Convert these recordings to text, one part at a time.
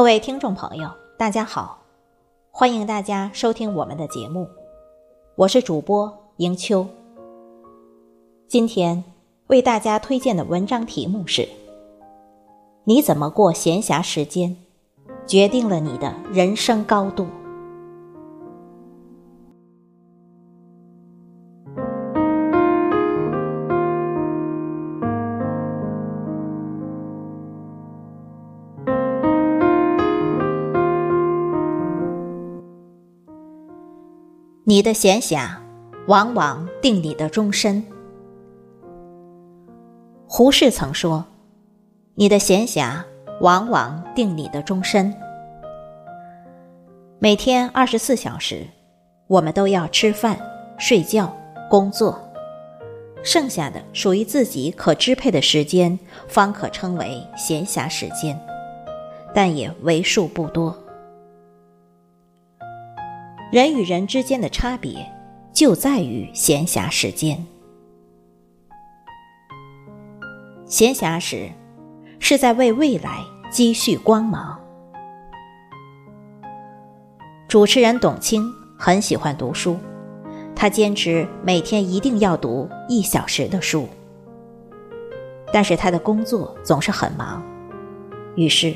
各位听众朋友，大家好，欢迎大家收听我们的节目，我是主播迎秋。今天为大家推荐的文章题目是：你怎么过闲暇时间，决定了你的人生高度。你的闲暇，往往定你的终身。胡适曾说：“你的闲暇，往往定你的终身。”每天二十四小时，我们都要吃饭、睡觉、工作，剩下的属于自己可支配的时间，方可称为闲暇时间，但也为数不多。人与人之间的差别，就在于闲暇时间。闲暇时，是在为未来积蓄光芒。主持人董卿很喜欢读书，他坚持每天一定要读一小时的书。但是他的工作总是很忙，于是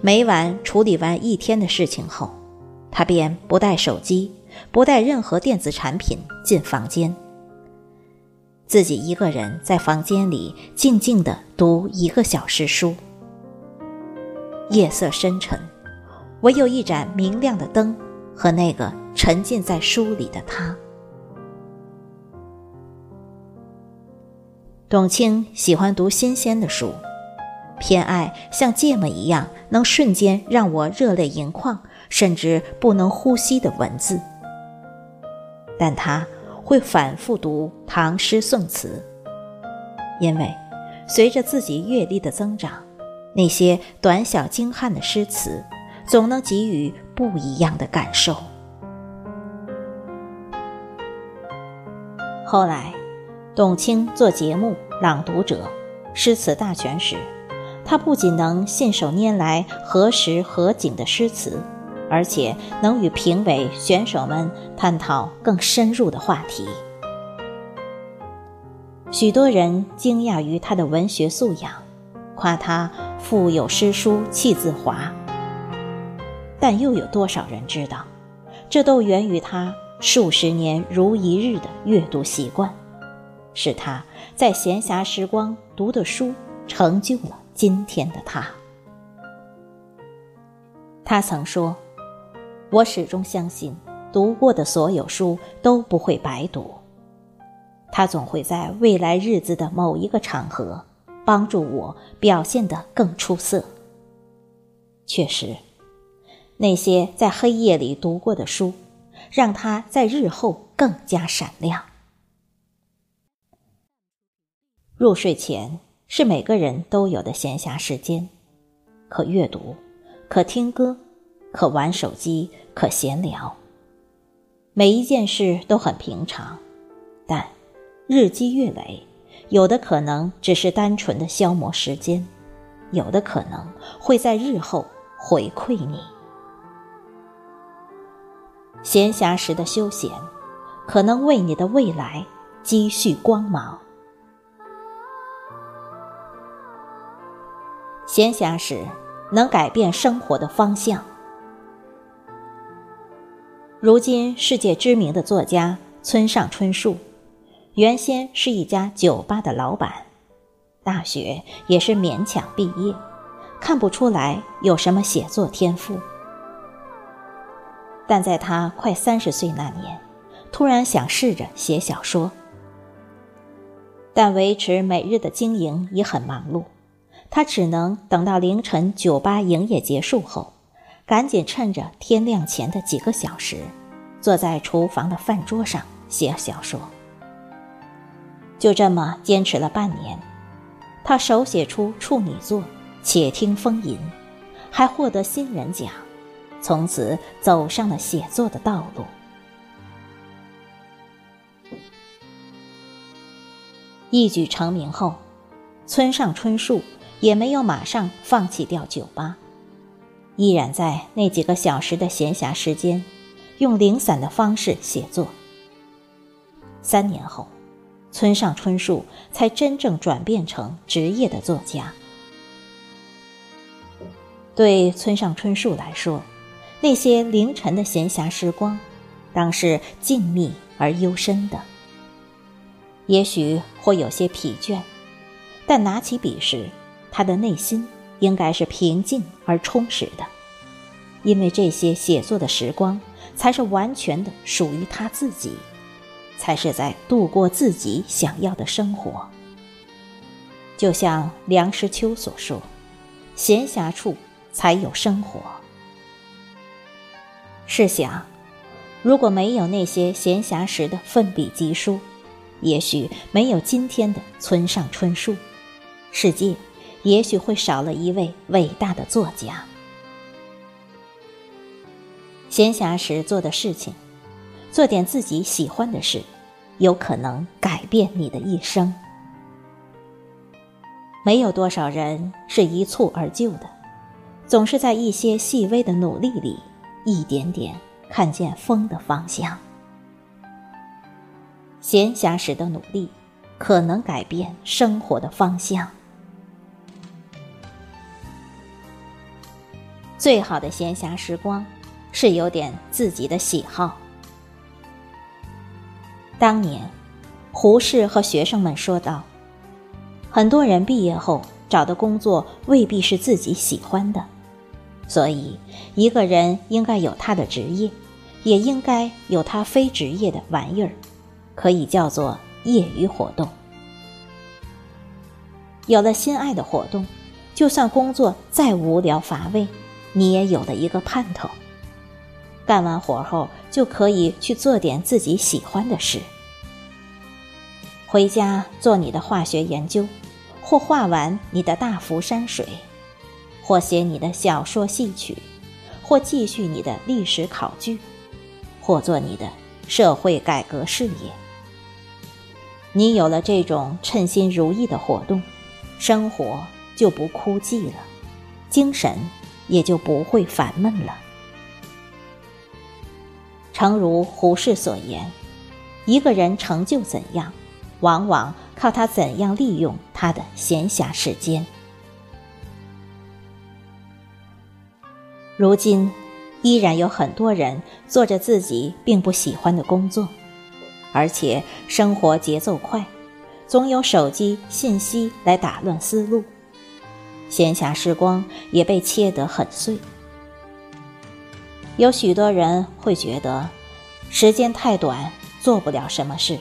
每晚处理完一天的事情后。他便不带手机，不带任何电子产品进房间，自己一个人在房间里静静的读一个小时书。夜色深沉，唯有一盏明亮的灯和那个沉浸在书里的他。董卿喜欢读新鲜的书，偏爱像芥末一样能瞬间让我热泪盈眶。甚至不能呼吸的文字，但他会反复读唐诗宋词，因为随着自己阅历的增长，那些短小精悍的诗词总能给予不一样的感受。后来，董卿做节目《朗读者》诗词大全时，他不仅能信手拈来何时何景的诗词。而且能与评委选手们探讨更深入的话题。许多人惊讶于他的文学素养，夸他腹有诗书气自华。但又有多少人知道，这都源于他数十年如一日的阅读习惯，是他在闲暇时光读的书，成就了今天的他。他曾说。我始终相信，读过的所有书都不会白读，它总会在未来日子的某一个场合，帮助我表现得更出色。确实，那些在黑夜里读过的书，让他在日后更加闪亮。入睡前是每个人都有的闲暇时间，可阅读，可听歌。可玩手机，可闲聊。每一件事都很平常，但日积月累，有的可能只是单纯的消磨时间，有的可能会在日后回馈你。闲暇时的休闲，可能为你的未来积蓄光芒。闲暇时能改变生活的方向。如今世界知名的作家村上春树，原先是一家酒吧的老板，大学也是勉强毕业，看不出来有什么写作天赋。但在他快三十岁那年，突然想试着写小说，但维持每日的经营已很忙碌，他只能等到凌晨酒吧营业结束后。赶紧趁着天亮前的几个小时，坐在厨房的饭桌上写小说。就这么坚持了半年，他手写出处女作《且听风吟》，还获得新人奖，从此走上了写作的道路。一举成名后，村上春树也没有马上放弃掉酒吧。依然在那几个小时的闲暇时间，用零散的方式写作。三年后，村上春树才真正转变成职业的作家。对村上春树来说，那些凌晨的闲暇时光，当是静谧而幽深的。也许会有些疲倦，但拿起笔时，他的内心应该是平静而充实的，因为这些写作的时光，才是完全的属于他自己，才是在度过自己想要的生活。就像梁实秋所说：“闲暇处才有生活。”试想，如果没有那些闲暇时的奋笔疾书，也许没有今天的村上春树，世界也许会少了一位伟大的作家。闲暇时做的事情，做点自己喜欢的事，有可能改变你的一生。没有多少人是一蹴而就的，总是在一些细微的努力里，一点点看见风的方向。闲暇时的努力，可能改变生活的方向。最好的闲暇时光，是有点自己的喜好。当年，胡适和学生们说道：“很多人毕业后找的工作未必是自己喜欢的，所以一个人应该有他的职业，也应该有他非职业的玩意儿。”可以叫做业余活动。有了心爱的活动，就算工作再无聊乏味，你也有了一个盼头。干完活后，就可以去做点自己喜欢的事。回家做你的化学研究，或画完你的大幅山水，或写你的小说戏曲，或继续你的历史考据，或做你的社会改革事业。你有了这种称心如意的活动，生活就不枯寂了，精神也就不会烦闷了。诚如胡适所言，一个人成就怎样，往往靠他怎样利用他的闲暇时间。如今，依然有很多人做着自己并不喜欢的工作。而且生活节奏快，总有手机信息来打乱思路，闲暇时光也被切得很碎。有许多人会觉得，时间太短，做不了什么事，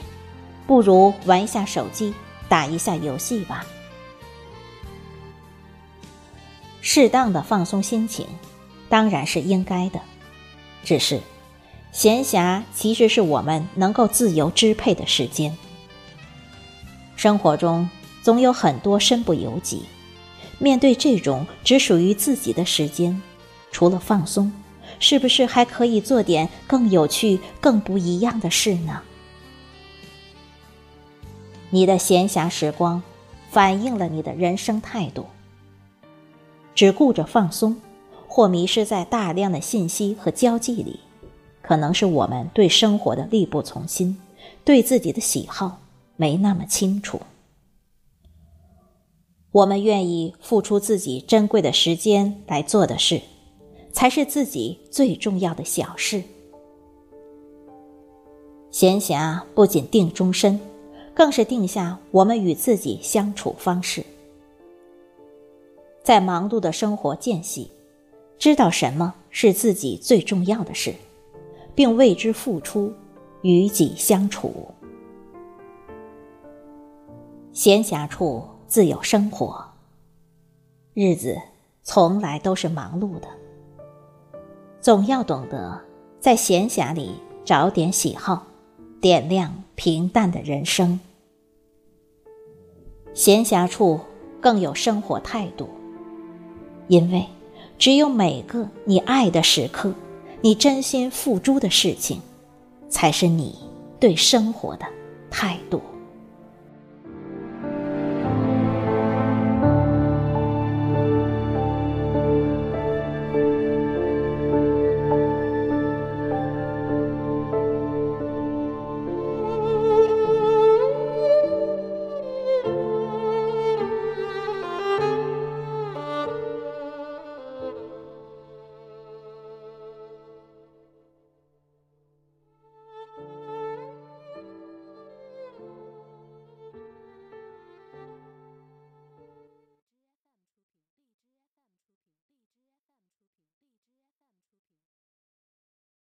不如玩一下手机，打一下游戏吧。适当的放松心情，当然是应该的，只是。闲暇其实是我们能够自由支配的时间。生活中总有很多身不由己，面对这种只属于自己的时间，除了放松，是不是还可以做点更有趣、更不一样的事呢？你的闲暇时光，反映了你的人生态度。只顾着放松，或迷失在大量的信息和交际里。可能是我们对生活的力不从心，对自己的喜好没那么清楚。我们愿意付出自己珍贵的时间来做的事，才是自己最重要的小事。闲暇不仅定终身，更是定下我们与自己相处方式。在忙碌的生活间隙，知道什么是自己最重要的事。并为之付出，与己相处。闲暇处自有生活。日子从来都是忙碌的，总要懂得在闲暇里找点喜好，点亮平淡的人生。闲暇处更有生活态度，因为只有每个你爱的时刻。你真心付诸的事情，才是你对生活的态度。